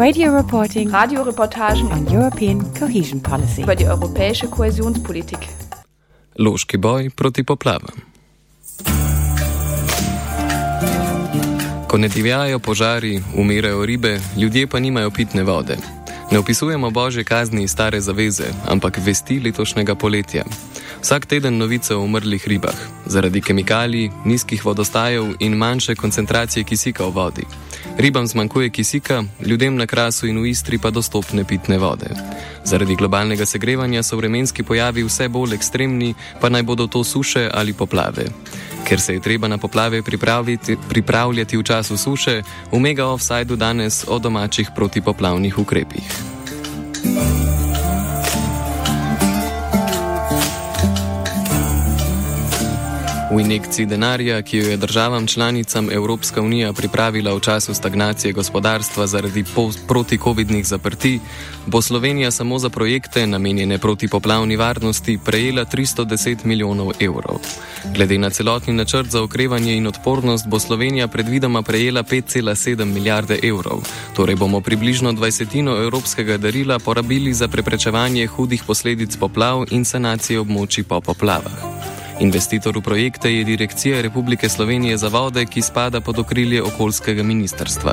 Radio reporting Radioreportagen on European cohesion policy. über die europäische Kohäsionspolitik. Loški boj proti poplavam. Ko ne divjajo požari, umirajo ribe, ljudje pa nimajo pitne vode. Ne opisujemo božje kazni iz stare zaveze, ampak vesti letošnjega poletja. Vsak teden novice o umrlih ribah, zaradi kemikalij, nizkih vodostajev in manjše koncentracije kisika v vodi. Ribam zmanjkuje kisika, ljudem na krasu in v Istri pa dostopne pitne vode. Zaradi globalnega segrevanja so vremenski pojavi vse bolj ekstremni, pa naj bodo to suše ali poplave. Ker se je treba na poplave pripravljati v času suše, v Mega Offsideu danes o domačih protipoplavnih ukrepih. V injekciji denarja, ki jo je državam članicam Evropska unija pripravila v času stagnacije gospodarstva zaradi protikovidnih zaprti, bo Slovenija samo za projekte namenjene protipoplavni varnosti prejela 310 milijonov evrov. Glede na celotni načrt za okrevanje in odpornost bo Slovenija predvidoma prejela 5,7 milijarde evrov, torej bomo približno dvajsetino evropskega darila porabili za preprečevanje hudih posledic poplav in sanacije območij po poplavah. Investitor v projekte je Direkcija Republike Slovenije za vode, ki spada pod okrilje okoljskega ministrstva.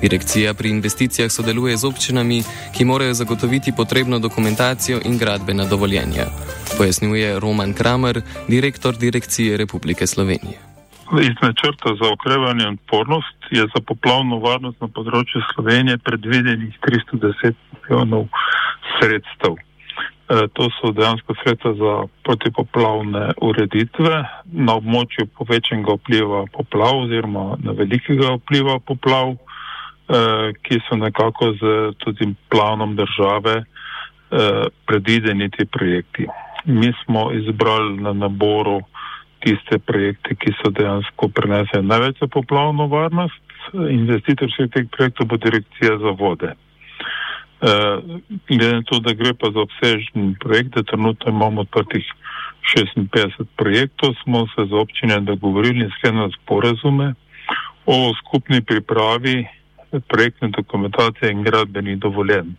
Direkcija pri investicijah sodeluje z občinami, ki morajo zagotoviti potrebno dokumentacijo in gradbena dovoljenja. Pojasnjuje Roman Kramer, direktor Direkcije Republike Slovenije. Iz načrta za okrevanje in odpornost je za poplavno varnost na področju Slovenije predvidenih 310 milijonov sredstev. E, To so dejansko sredstva za protipoplavne ureditve na območju povečenega vpliva poplav oziroma na velikega vpliva poplav, e, ki so nekako z tudi planom države e, predvideni ti projekti. Mi smo izbrali na naboru tiste projekte, ki so dejansko prinesli največ za poplavno varnost. Investitor vseh teh projektov bo direkcija za vode. Uh, glede na to, da gre pa za obsežen projekt, da trenutno imamo odprtih 56 projektov, smo se z občine dogovorili in sklenili sporazume o skupni pripravi projektne dokumentacije in gradbenih dovoljenj.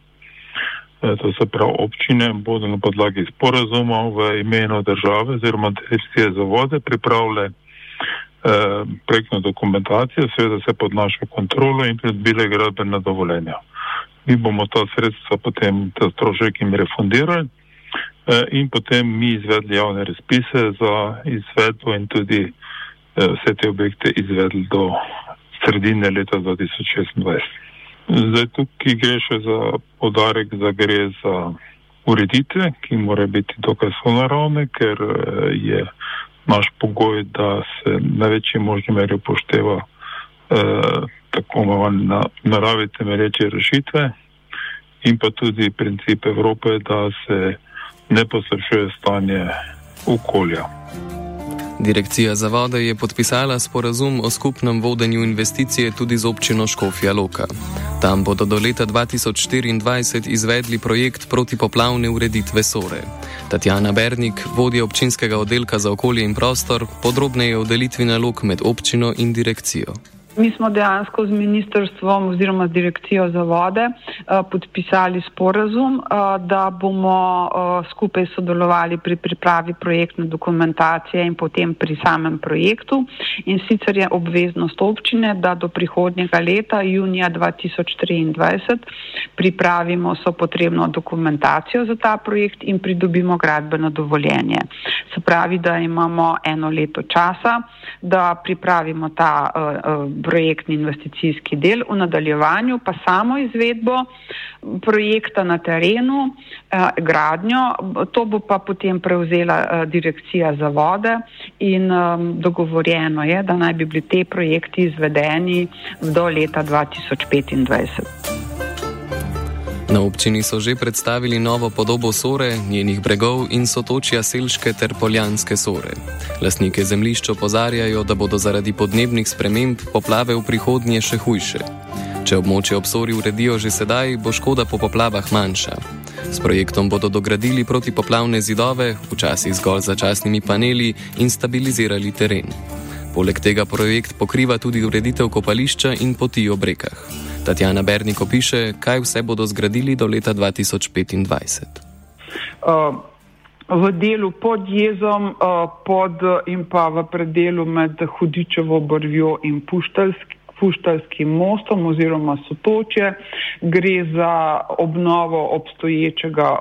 Uh, to se pravi, občine bodo na podlagi sporazuma v imenu države oziroma direkcije za vode pripravile uh, projektno dokumentacijo, seveda se pod našo kontrolo in pridobile gradbena dovoljenja mi bomo ta sredstva potem, ta strošek jim refundirali eh, in potem mi izvedli javne razpise za izvedbo in tudi eh, vse te objekte izvedli do sredine leta 2026. Zdaj tukaj gre še za podarek, da gre za ureditve, ki morajo biti dokaj sonaravne, ker eh, je naš pogoj, da se na večji možni meri upošteva tako imenovane na, naravi temelječe rešitve in pa tudi princip Evrope, da se ne poslabšuje stanje okolja. Direkcija za vode je podpisala sporazum o skupnem vodenju investicije tudi z občino Škofja Loka. Tam bodo do leta 2024 izvedli projekt protipoplavne ureditve Sore. Tatjana Bernik, vodja občinskega oddelka za okolje in prostor, podrobneje o delitvi nalog med občino in direkcijo. Mi smo dejansko z ministrstvom oziroma z direkcijo za vode uh, podpisali sporazum, uh, da bomo uh, skupaj sodelovali pri pripravi projektne dokumentacije in potem pri samem projektu. In sicer je obveznost občine, da do prihodnjega leta, junija 2023, pripravimo so potrebno dokumentacijo za ta projekt in pridobimo gradbeno dovoljenje. Se pravi, da imamo eno leto časa, da pripravimo ta uh, projektni investicijski del, v nadaljevanju pa samo izvedbo projekta na terenu, eh, gradnjo. To bo pa potem prevzela eh, direkcija za vode in eh, dogovorjeno je, da naj bi bili te projekti izvedeni do leta 2025. Na občini so že predstavili novo podobo Sore, njenih bregov in sotočja Selške ter Poljanske Sore. Lastnike zemljišč opozarjajo, da bodo zaradi podnebnih sprememb poplave v prihodnje še hujše. Če območje obsori uredijo že sedaj, bo škoda po poplavah manjša. S projektom bodo dogradili protipoplavne zidove, včasih zgolj začasnimi paneli in stabilizirali teren. Poleg tega projekt pokriva tudi ureditev kopališča in poti ob rekah. Tatjana Berniko piše, kaj vse bodo zgradili do leta 2025. Uh, v delu pod jezom uh, pod in pa v predelu med Hudičevo brvjo in Puštalskim. Mostom oziroma sotoče. Gre za obnovo obstoječega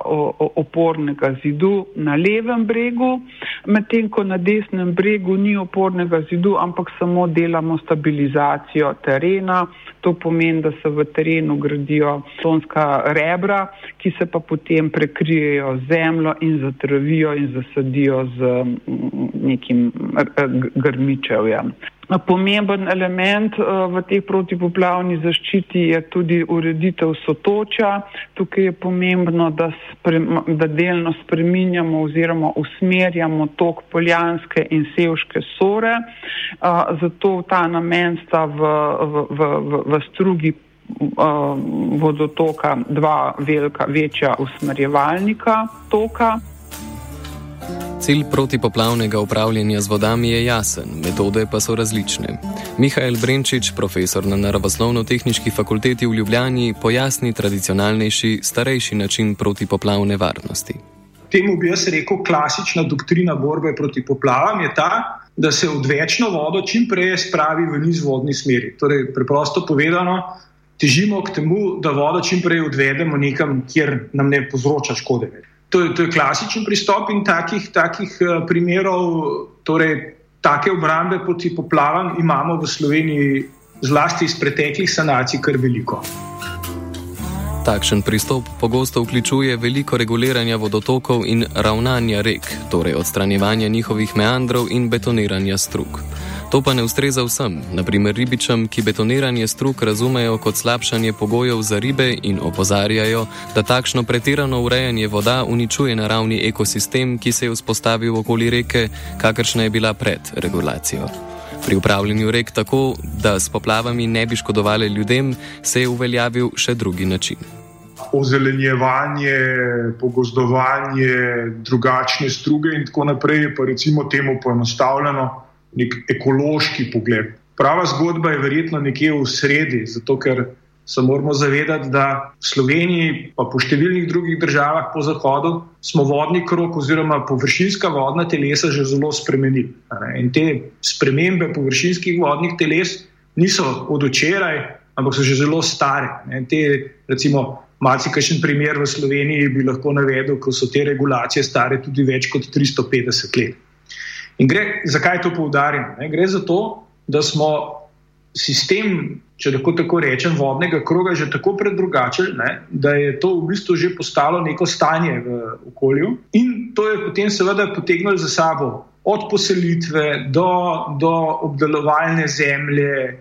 opornega zidu na levem bregu, medtem ko na desnem bregu ni opornega zidu, ampak samo delamo stabilizacijo terena. To pomeni, da se v terenu gradijo slonska rebra, ki se pa potem prekrijejo zemljo in zatravijo in zasadijo z nekim grmičevjem. Pomemben element eh, v tej protipoplavni zaščiti je tudi ureditev sotoča. Tukaj je pomembno, da, sprem, da delno spreminjamo oziroma usmerjamo tok poljanske in sevške sore. Eh, zato v ta namen sta v, v, v, v, v strugi eh, vodotoka dva velika, večja usmerjevalnika toka. Cilj protipoplavnega upravljanja z vodami je jasen, metode pa so različne. Mihajl Brenčič, profesor na Naravoslovno-tehnički fakulteti v Ljubljani, pojasni tradicionalnejši, starejši način protipoplavne varnosti. Temu bi jaz rekel, klasična doktrina borbe proti poplavam je ta, da se odvečno vodo čim prej spravi v nizvodni smeri. Torej, preprosto povedano, težimo k temu, da vodo čim prej odvedemo nekam, kjer nam ne povzroča škode. To je, to je klasičen pristop in takih, takih uh, primerov, torej take obrambe proti poplavam, imamo v Sloveniji, zlasti iz preteklih sanacij, kar veliko. Takšen pristop pogosto vključuje veliko reguliranja vodotokov in ravnanja rek, torej odstranjevanja njihovih meandrov in betoniranja strug. To pa ne ustreza vsem, naprimer ribičem, ki betoniranje strug razumejo kot slabšanje pogojev za ribe in opozarjajo, da takšno pretirano urejanje voda uničuje naravni ekosistem, ki se je vzpostavil okoli reke, kakršna je bila pred regulacijo. Pri upravljanju rek tako, da s poplavami ne bi škodovali ljudem, se je uveljavil še drugi način. Ozelenjevanje, pogozdovanje, drugačne struge in tako naprej je pa recimo temu poenostavljeno nek ekološki pogled. Prava zgodba je verjetno nekje v sredi, zato ker se moramo zavedati, da v Sloveniji, pa po številnih drugih državah po Zahodu, smo vodni krok oziroma površinska vodna telesa že zelo spremenili. In te spremembe površinskih vodnih teles niso od včeraj, ampak so že zelo stare. Te, recimo, Malce kakšen primer v Sloveniji bi lahko navedel, ko so te regulacije stare tudi več kot 350 let. In gre, zakaj to poudarjam? Ne? Gre za to, da smo sistem, če lahko tako rečem, vodnega kroga že tako predrugačili, da je to v bistvu že postalo neko stanje v okolju. In to je potem seveda potegnilo za sabo od poselitve do, do obdelovalne zemlje,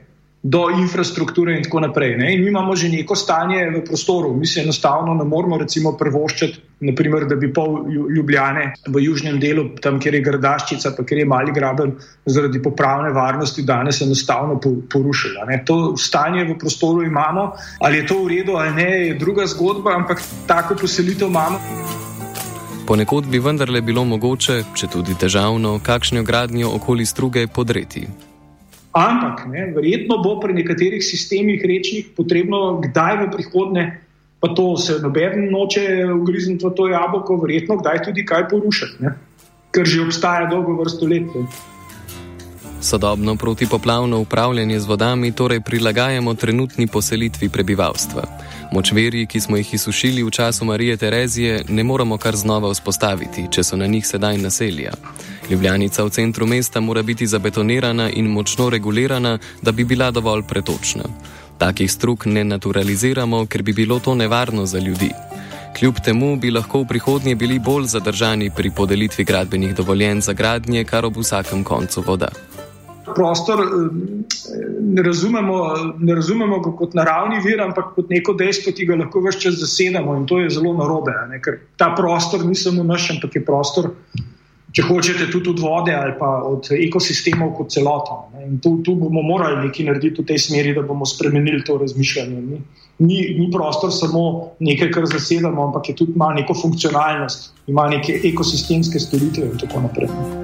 do infrastrukture in tako naprej. Ne? In mi imamo že neko stanje v prostoru. Mi se enostavno ne moremo recimo prvoščati, naprimer, da bi pol Ljubljane v južnem delu, tam kjer je Gradaščica, pa kjer je mali graben, zaradi popravne varnosti danes enostavno porušila. Ne? To stanje v prostoru imamo, ali je to v redu ali ne, je druga zgodba, ampak tako poselitev imamo. Ponekod bi vendarle bilo mogoče, če tudi težavno, kakšno gradnjo okoli struge podreti. Ampak ne, verjetno bo pri nekaterih sistemih rečnih potrebno kdaj v prihodnje, pa to se noben noče ugrizniti v to jabolko, verjetno kdaj tudi kaj porušiti, ne, ker že obstaja dolgo vrsto let. Ne. Sodobno protipoplavno upravljanje z vodami torej prilagajamo trenutni poselitvi prebivalstva. Močveri, ki smo jih izsušili v času Marije Terezije, ne moramo kar znova vzpostaviti, če so na njih sedaj naselja. Ljubljanica v centru mesta mora biti zabetonirana in močno regulirana, da bi bila dovolj pretočna. Takih struk ne naturaliziramo, ker bi bilo to nevarno za ljudi. Kljub temu bi lahko v prihodnje bili bolj zadržani pri podelitvi gradbenih dovoljenj za gradnje, kar ob vsakem koncu voda. Prostor ne razumemo, ne razumemo kot naravni vir, ampak kot neko dejstvo, ki ga lahko vse čas zasedamo in to je zelo narobe, ne? ker ta prostor ni samo naš, ampak je prostor, če hočete, tudi od vode ali pa od ekosistemov kot celota. In tu, tu bomo morali nekaj narediti v tej smeri, da bomo spremenili to razmišljanje. Ni, ni, ni prostor samo nekaj, kar zasedamo, ampak je tudi ima neko funkcionalnost, ima neke ekosistemske storitve in tako naprej.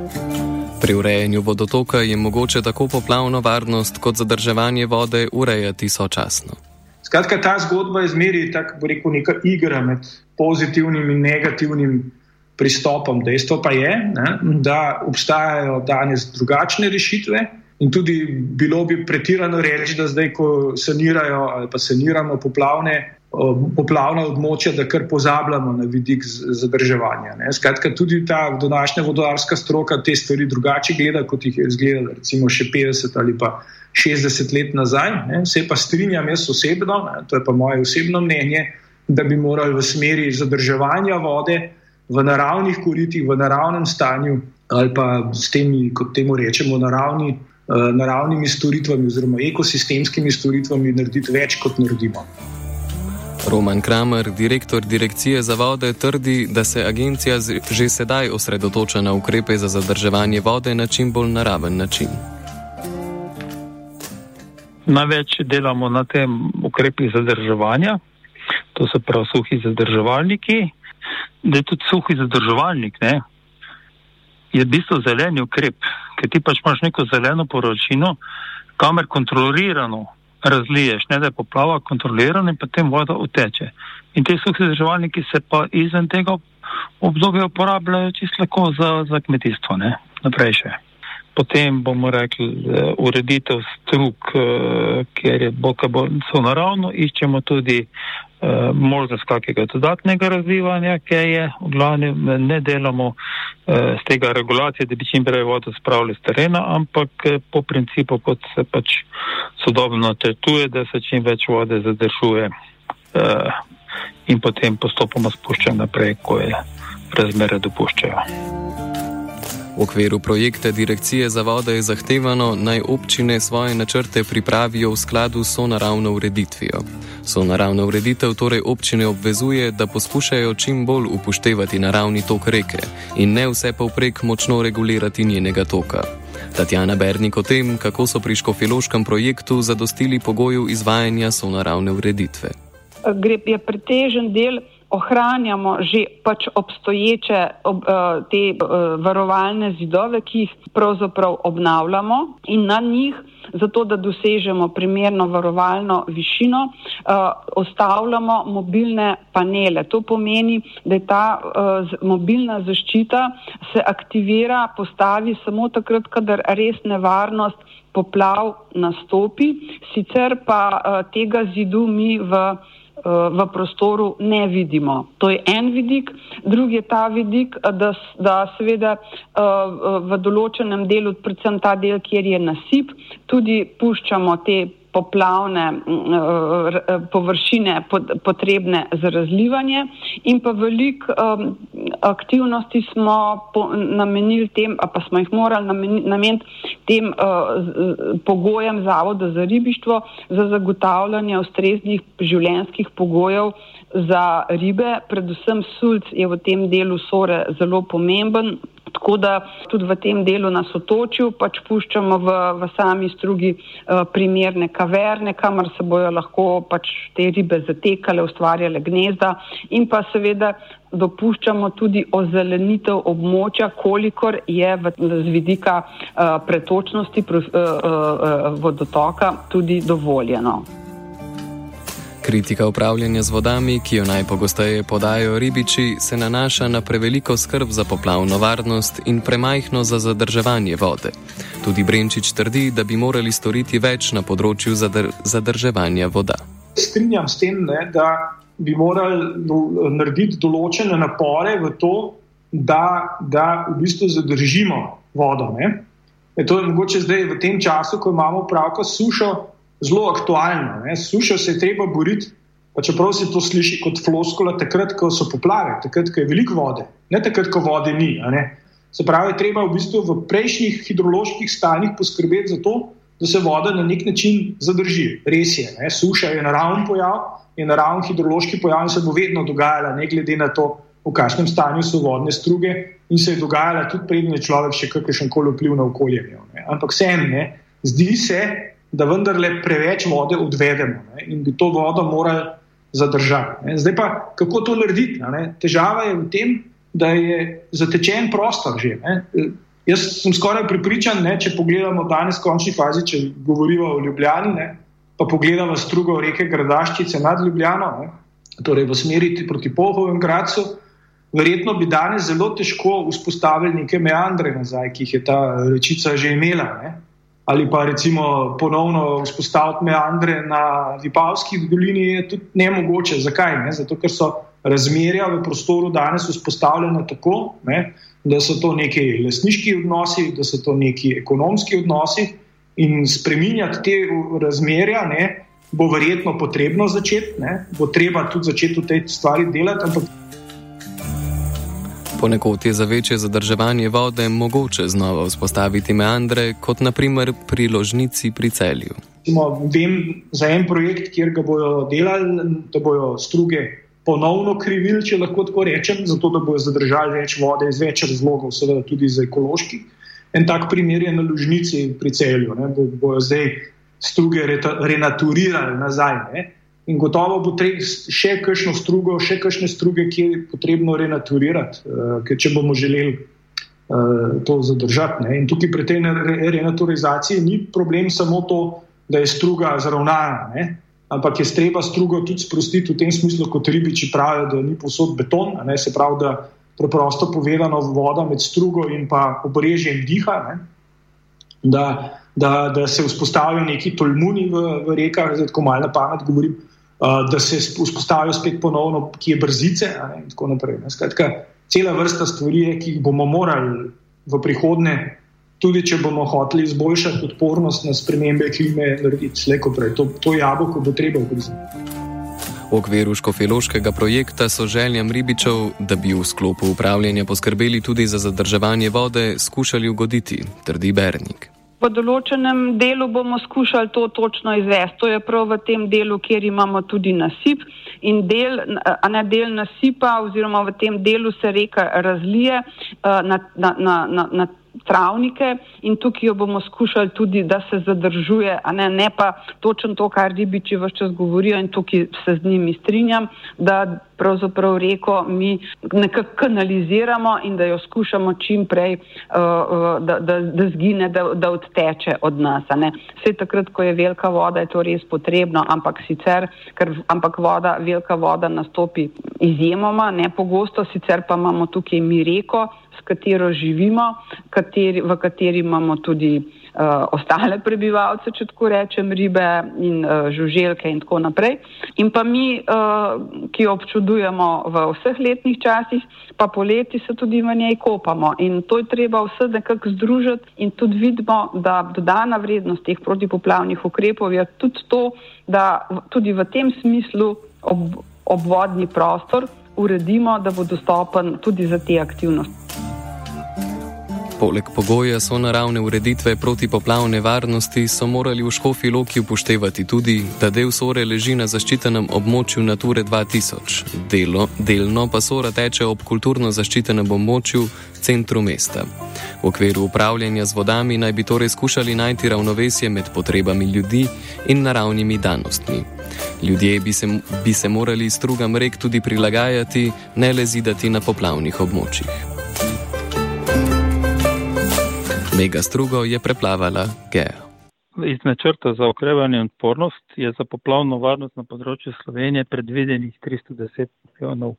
Pri urejanju vodotoka je mogoče tako poplavno varnost kot zadrževanje vode urejati sočasno. Skratka, ta zgodba je zmeri tako, rekel, neka igra med pozitivnim in negativnim pristopom. Dejstvo pa je, ne, da obstajajo danes drugačne rešitve in tudi bilo bi pretirano reči, da zdaj, ko sanirajo ali pa saniramo poplavne poplavna območja, da kar pozabljamo na vidik zadrževanja. Ne. Skratka, tudi ta današnja vodarska stroka te stvari drugače gleda, kot jih je izgledala recimo še 50 ali pa 60 let nazaj. Ne. Vse pa strinjam jaz osebno, ne, to je pa moje osebno mnenje, da bi morali v smeri zadrževanja vode v naravnih koritih, v naravnem stanju ali pa s temi, kot temu rečemo, naravni, uh, naravnimi storitvami oziroma ekosistemskimi storitvami narediti več, kot naredimo. Roman Kramer, direktor Direkcije za vode, trdi, da se agencija že sedaj osredotoča na ukrepe za zadrževanje vode na čim bolj naraven način. Največ delamo na tem ukrepih zadrževanja, to so prav suhi zadrževalniki. Da je tudi suhi zadrževalnik, ne, je v bistvu zeleni ukrep, ker ti pač imaš neko zeleno poročino, kamer kontrolirano razliješ, ne da je poplava kontrolirana in potem voda uteče. In te suhi zdrževalniki se pa izven tega obdobja uporabljajo čisto lahko za, za kmetijstvo, ne naprej še. Potem bomo rekli ureditev struk, uh, kjer je bolj so naravno, iščemo tudi uh, možnost kakega dodatnega razvivanja, ker je v glavnem ne delamo z tega regulacije, da bi čim prej vodo spravili z terena, ampak po principu, kot se pač sodobno tretuje, da se čim več vode zadržuje in potem postopoma spušča naprej, ko je razmere dopuščajo. V okviru projekta Direkcije za vode je zahtevano, naj občine svoje načrte pripravijo v skladu s naravno ureditvijo. So naravna ureditev torej občine obvezuje, da poskušajo čim bolj upoštevati naravni tok reke in ne vse povprek močno regulirati njenega toka. Tatjana Bernik o tem, kako so pri škofiloškem projektu zadostili pogoju izvajanja so naravne ureditve. Gre je pretežen del ohranjamo že pač obstoječe ob, uh, te uh, varovalne zidove, ki jih pravzaprav obnavljamo in na njih, zato da dosežemo primerno varovalno višino, uh, ostavljamo mobilne panele. To pomeni, da je ta mobilna zaščita se aktivira, postavi samo takrat, kadar res nevarnost poplav nastopi, sicer pa tega zidu mi v v prostoru ne vidimo. To je en vidik. Drugi je ta vidik, da, da seveda v določenem delu, predvsem ta del, kjer je nasip, tudi puščamo te poplavne mm, eh, površine potrebne za razlivanje in pa velik aktivnosti smo namenili tem, pa smo jih morali nameniti tem uh, pogojem Zavoda za ribištvo za zagotavljanje ustreznih življenskih pogojev za ribe, predvsem sulc je v tem delu sore zelo pomemben. Tako da tudi v tem delu nas otočil, pač puščamo v, v sami strugi uh, primerne kaverne, kamor se bojo lahko pač te ribe zatekale, ustvarjale gnezda in pa seveda dopuščamo tudi ozelenitev območja, kolikor je v, z vidika uh, pretočnosti uh, uh, uh, vodotoka tudi dovoljeno. Kritika upravljanja z vodami, ki jo najpogosteje podajo ribiči, se nanaša na preveliko skrb za poplavno varnost in premajhno za zadrževanje vode. Tudi Brenčič trdi, da bi morali storiti več na področju zadr zadrževanja voda. Strinjam s tem, ne, da bi morali narediti določene napore v to, da, da v bistvu zadržimo vodo. E to je mogoče zdaj v tem času, ko imamo pravko sušo zelo aktualno. Ne. Sušo se je treba boriti, pa čeprav se to sliši kot floskola, takrat, ko so poplave, takrat, ko je veliko vode, ne takrat, ko vode ni. Se pravi, treba v bistvu v prejšnjih hidroloških stanjih poskrbeti za to, da se voda na nek način zadrži. Res je, ne? suša je naraven pojav, je naraven hidrološki pojav in se bo vedno dogajala, ne glede na to, v kakšnem stanju so vodne struge in se je dogajala tudi prednji človek še kakršen koli vpliv na okolje. Ne? Ampak vsem ne, zdi se, da vendarle preveč vode odvedemo ne? in bi to vodo morali zadržati. Ne? Zdaj pa, kako to narediti? Težava je v tem, da je zatečen prostor že. Ne? Jaz sem skoraj pripričan, ne, če pogledamo danes, končni fazi, če govorimo o Ljubljani, ne, pa pogledamo strugo reke Gradaščice nad Ljubljano, ne, torej v smeri proti Pohovem Gracu, verjetno bi danes zelo težko vzpostavili neke meandre nazaj, ki jih je ta rečica že imela. Ne. Ali pa recimo ponovno vzpostaviti meandre na Vipavski dolini je tudi nemogoče. Zakaj? Ne? Zato, ker so razmerja v prostoru danes vzpostavljena tako, ne, da so to neki lasniški odnosi, da so to neki ekonomski odnosi in spreminjati te razmerja ne, bo verjetno potrebno začeti, ne, bo treba tudi začeti v tej stvari delati. Ampak... Ponekod je za večje zadrževanje vode mogoče znova vzpostaviti meandre, kot naprimer pri ložnici pri celju. Vem za en projekt, kjer ga bodo delali, da bodo struge ponovno krivili, če lahko tako rečem, zato da bodo zadržali več vode iz več razlogov, seveda tudi za ekološki. En tak primer je na Lužnici pri celju, da bo, bojo zdaj struge renaturirali nazaj. Ne? In gotovo bo treba še kakšno strugo, še kakšne struge, ki je potrebno renaturirati, uh, ker če bomo želeli uh, to zadržati. Ne? In tukaj pri tej renaturizaciji ni problem samo to, da je struga zravnana ampak je treba strugo tudi sprostiti v tem smislu, kot ribiči pravijo, da ni posod beton, ne, se pravi, da preprosto povedano voda med strugo in pa obrežjem diha, ne, da, da, da se vzpostavijo neki tolmuni v, v rekah, zdaj tako malo na pamet govorim, uh, da se vzpostavijo spet ponovno, ki je brzice ne, in tako naprej. Ne. Skratka, cela vrsta stvari, ki jih bomo morali v prihodnje tudi če bomo hoteli izboljšati odpornost na spremembe klime, narediti slejko prej. To, to jabolko bo treba ugrizniti. V okviru škofeloškega projekta so željam ribičev, da bi v sklopu upravljanja poskrbeli tudi za zadrževanje vode, skušali ugoditi, trdi Bernik. V določenem delu bomo skušali to točno izvesti. To je prav v tem delu, kjer imamo tudi nasip. In del, a ne del nasipa, oziroma v tem delu se reka razlije uh, na, na, na, na, na travnike in tukaj jo bomo skušali tudi, da se zadržuje, a ne, ne pa točno to, kar ribiči vse čas govorijo in tukaj se z njimi strinjam, da pravzaprav reko mi nekako kanaliziramo in da jo skušamo čim prej, uh, da, da, da zgine, da, da odteče od nas. Vse takrat, ko je velika voda, je to res potrebno, ampak sicer, ker ampak voda, velika voda nastopi izjemoma, ne pogosto, sicer pa imamo tukaj mi reko, katero živimo, kateri, v kateri imamo tudi uh, ostale prebivalce, če tako rečem, ribe in uh, žuželke in tako naprej. In pa mi, uh, ki jo občudujemo v vseh letnih časih, pa poleti se tudi v njej kopamo. In to je treba vse nekako združiti in tudi vidimo, da dodana vrednost teh protipoplavnih ukrepov je tudi to, da tudi v tem smislu ob, obvodni prostor uredimo, da bo dostopen tudi za te aktivnosti. Poleg pogoja so naravne ureditve protipoplavne varnosti, so morali v Škofi Loki upoštevati tudi, da del Sore leži na zaščitenem območju Nature 2000, delo, delno pa Sora teče ob kulturno zaščitenem območju centru mesta. V okviru upravljanja z vodami naj bi torej skušali najti ravnovesje med potrebami ljudi in naravnimi danostmi. Ljudje bi se, bi se morali strugam rek tudi prilagajati, ne le zidati na poplavnih območjih. Mega strugo je preplavala Gea. Iz načrta za okrevanje in odpornost je za poplavno varnost na področju Slovenije predvidenih 310 milijonov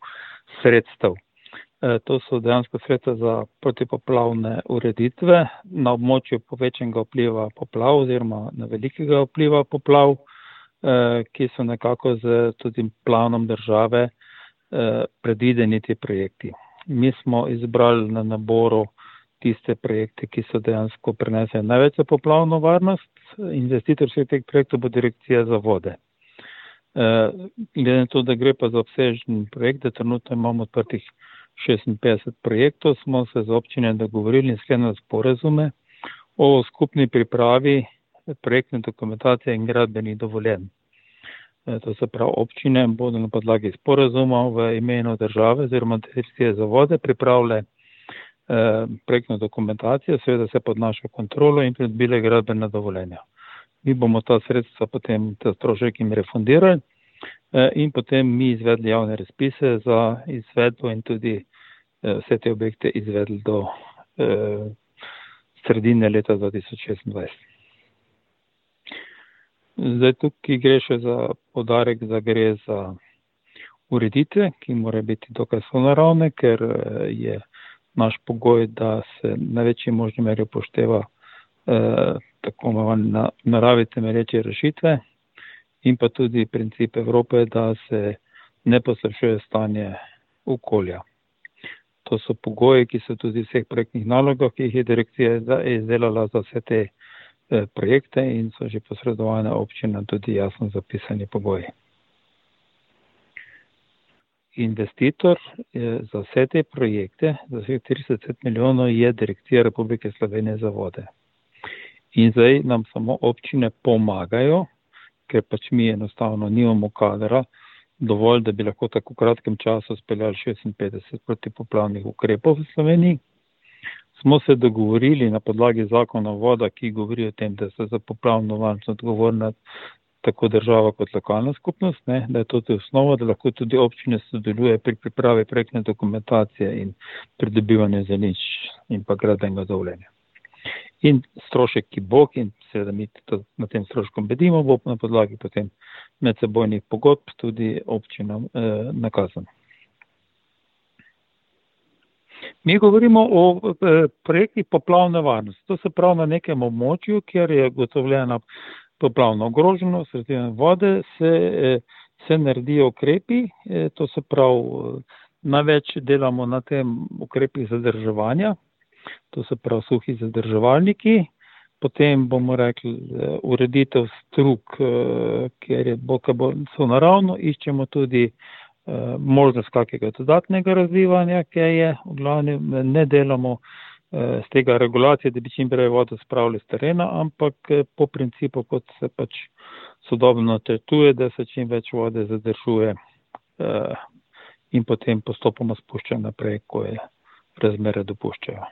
sredstev. E, to so dejansko sredstva za protipoplavne ureditve na območju povečenega vpliva poplav oziroma na velikega vpliva poplav, e, ki so nekako z tudi planom države e, predvideni ti projekti. Mi smo izbrali na naboru tiste projekte, ki so dejansko prenesli največ za poplavno varnost. Investitor vseh teh projektov bo direkcija za vode. Uh, glede na to, da gre pa za obsežen projekt, da trenutno imamo odprtih 56 projektov, smo se z občine dogovorili in sklenili sporazume o skupni pripravi projektne dokumentacije in gradbenih dovoljenj. E, to se pravi, občine bodo na podlagi sporazuma v imenu države oziroma direkcije za vode pripravile eh, projektno dokumentacijo, seveda se pod našo kontrolo in pridobile gradbena dovoljenja. Mi bomo ta sredstva potem, ta strošek jim refundirali eh, in potem mi izvedli javne razpise za izvedbo in tudi eh, vse te objekte izvedli do eh, sredine leta 2026. Zdaj tukaj gre še za podarek, da gre za ureditve, ki mora biti dokaj sonaravne, ker eh, je naš pogoj, da se na večji možni meri upošteva eh, tako na naravi temelječe rešitve in pa tudi princip Evrope, da se ne poslabšuje stanje okolja. To so pogoji, ki so tudi v vseh projektnih nalogah, ki jih je direkcija izdelala za vse te eh, projekte in so že posredovane občine tudi jasno zapisani pogoji. Investitor eh, za vse te projekte, za vseh 30 milijonov, je direkcija Republike Slovenije za vode. In zdaj nam samo občine pomagajo, ker pač mi enostavno nimamo kadra dovolj, da bi lahko tako kratkem času speljali 56 protipoplavnih ukrepov v Sloveniji. Smo se dogovorili na podlagi zakona voda, ki govori o tem, da se za poplavno varnost odgovorna tako država kot lokalna skupnost, ne, da je to tudi osnova, da lahko tudi občine sodeluje pri pripravi projektne dokumentacije in pridobivanju zanič in pa gradbenega dovoljenja. In strošek, ki bo, in seveda mi na tem stroškom bedimo, bo na podlagi potem medsebojnih pogodb tudi občinam eh, nakazan. Mi govorimo o eh, projektih poplavne varnosti. To se pravi na nekem območju, kjer je gotovljena poplavna ogroženost, sredine vode, se, eh, se naredijo ukrepi, eh, to se pravi, eh, največ delamo na tem ukrepih zadrževanja, to se pravi suhi zadrževalniki, potem bomo rekli ureditev struk, ker je bo, bo, so naravno, iščemo tudi možnost kakega dodatnega razvivanja, ki je v glavnem ne delamo z tega regulacije, da bi čim prej vodo spravili z terena, ampak eh, po principu, kot se pač sodobno tretuje, da se čim več vode zadržuje eh, in potem postopoma spušča naprej, ko je razmere dopuščajo.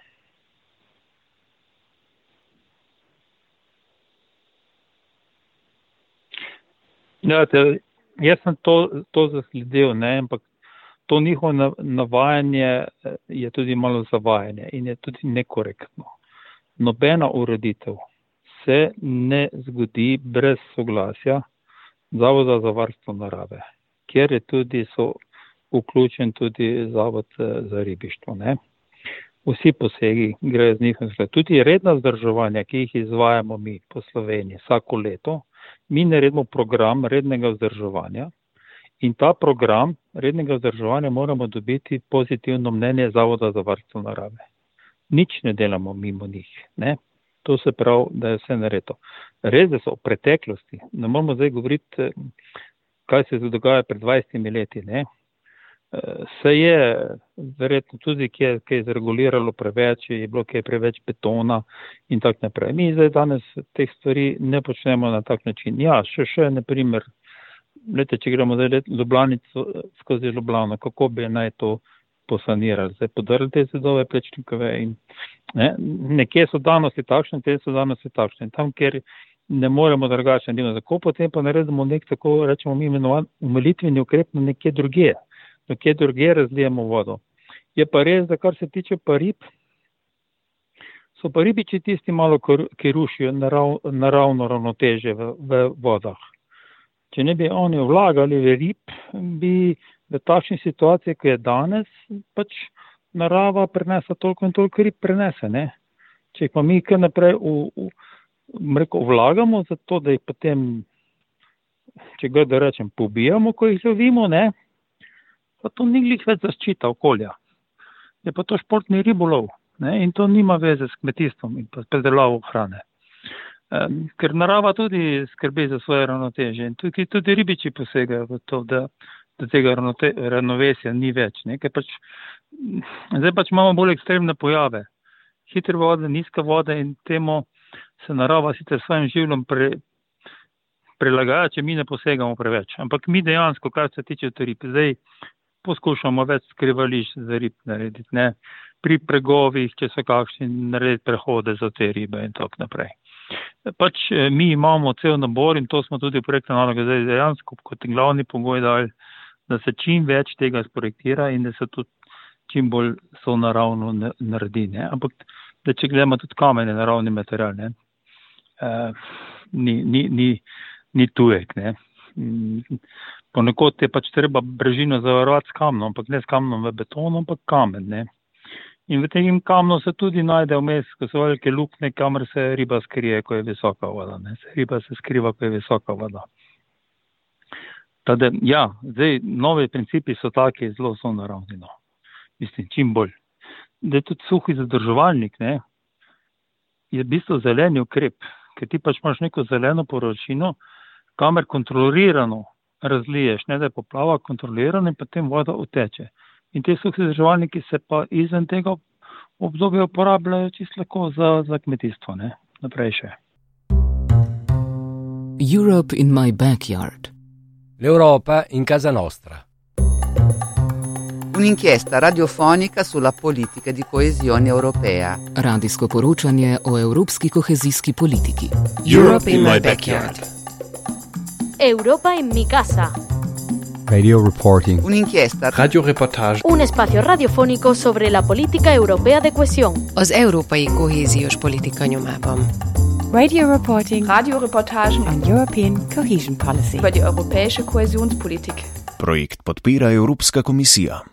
Ja, te, jaz sem to, to zasledil, ne, ampak to njihovo navajanje eh, je tudi malo zavajanje in je tudi nekorektno. Nobena ureditev se ne zgodi brez soglasja Zavoda za varstvo narave, kjer je tudi so vključen tudi Zavod eh, za ribištvo. Ne? Vsi posegi grejo z njihovim skladom. Tudi redna vzdrževanja, ki jih izvajamo mi po Sloveniji vsako leto, mi naredimo program rednega vzdrževanja, In ta program rednega vzdrževanja moramo dobiti pozitivno mnenje Zavoda za varstvo narave. Nič ne delamo mimo njih. Ne? To se pravi, da je vse naredo. Res, da so v preteklosti, ne moramo zdaj govoriti, kaj se je dogajalo pred 20 leti. Ne? Se je verjetno tudi, ki je, ki je zreguliralo preveč, je bilo kaj preveč betona in tako naprej. Mi zdaj danes teh stvari ne počnemo na tak način. Ja, še še, na primer, Lete, če gremo zdaj Ljubljanico skozi Ljubljano, kako bi naj to posanirali? Zdaj podrli te zidove plečnikove in ne, nekje so danosti takšne, te so danosti takšne. Tam, kjer ne moremo drugače narediti, tako potem pa naredimo nek tako, rečemo mi imenovan umelitveni ukrep na nekje druge, nekje druge razlijemo vodo. Je pa res, da kar se tiče pa rib, so pa ribiči tisti malo, ki rušijo narav, naravno ravnoteže v, v vodah če ne bi oni vlagali v rib, bi v takšni situaciji, kot je danes, pač narava prenesa toliko in toliko rib prenese. Ne? Če pa mi kar naprej v, v, rekel, vlagamo za to, da jih potem, če ga da rečem, pobijamo, ko jih lovimo, ne? pa to ni glih več zaščita okolja. Je pa to športni ribolov ne? in to nima veze s kmetijstvom in predelavo hrane ker narava tudi skrbi za svoje ravnoteže in tudi, tudi ribiči posegajo v to, da, da tega ravnovesja ni več. Ne? Ker pač Zdaj pač imamo bolj ekstremne pojave. Hitre vode, nizke vode in temu se narava sicer svojim življenjem pre, prilagaja, če mi ne posegamo preveč. Ampak mi dejansko, kar se tiče rib, zdaj poskušamo več skrivališč za rib narediti. Ne? Pri pregovih, če so kakšni, narediti prehode za te ribe in tako naprej. Pač eh, mi imamo cel nabor in to smo tudi v projektu naloga zdaj dejansko kot glavni pogoj dali, da se čim več tega sprojektira in da se tudi čim bolj so naravno naredi. Ne? Ampak, da če gledamo tudi kamene, naravni material, ne? Uh, ni, ni, ni, ni tujek. Ne? Mm, ponekod je pač treba brežino zavarovati s kamnom, ampak ne s kamnom v betonu, ampak kamen. Ne? In v tem kamnu se tudi najde vmes, ko so velike lukne, kamor se riba skrije, ko je visoka voda. Ne? Se riba se skriva, ko je visoka voda. Tade, ja, zdaj, novi principi so taki, zelo so naravni. No. Mislim, čim bolj. Da je tudi suhi zadržovalnik, ne? je v bistvu zeleni ukrep, ker ti pač imaš neko zeleno poročino, kamer kontrolirano razliješ, ne da je poplava kontrolirana in potem voda uteče. In te suhi zadržovalniki se pa izven tega obdobja uporabljajo čisto lahko za, za kmetijstvo, ne? naprej še. Europe in my backyard. L'Europa in casa nostra. Un'inchiesta radiofonica sulla politica di coesione europea. Radijsko poročanje o evropski kohezijski politiki. Europe in my backyard. Europa en mi casa. Radio reporting. Un'inchiesta. Radioreportage. Un espacio radiofónico sobre la política europea de cohesión. Az európai kohéziós politika nyomában. Radio reporting. Radioreportagen on European cohesion policy. über die europäische Kohäsionspolitik. Projekt podpira Evropska komisija.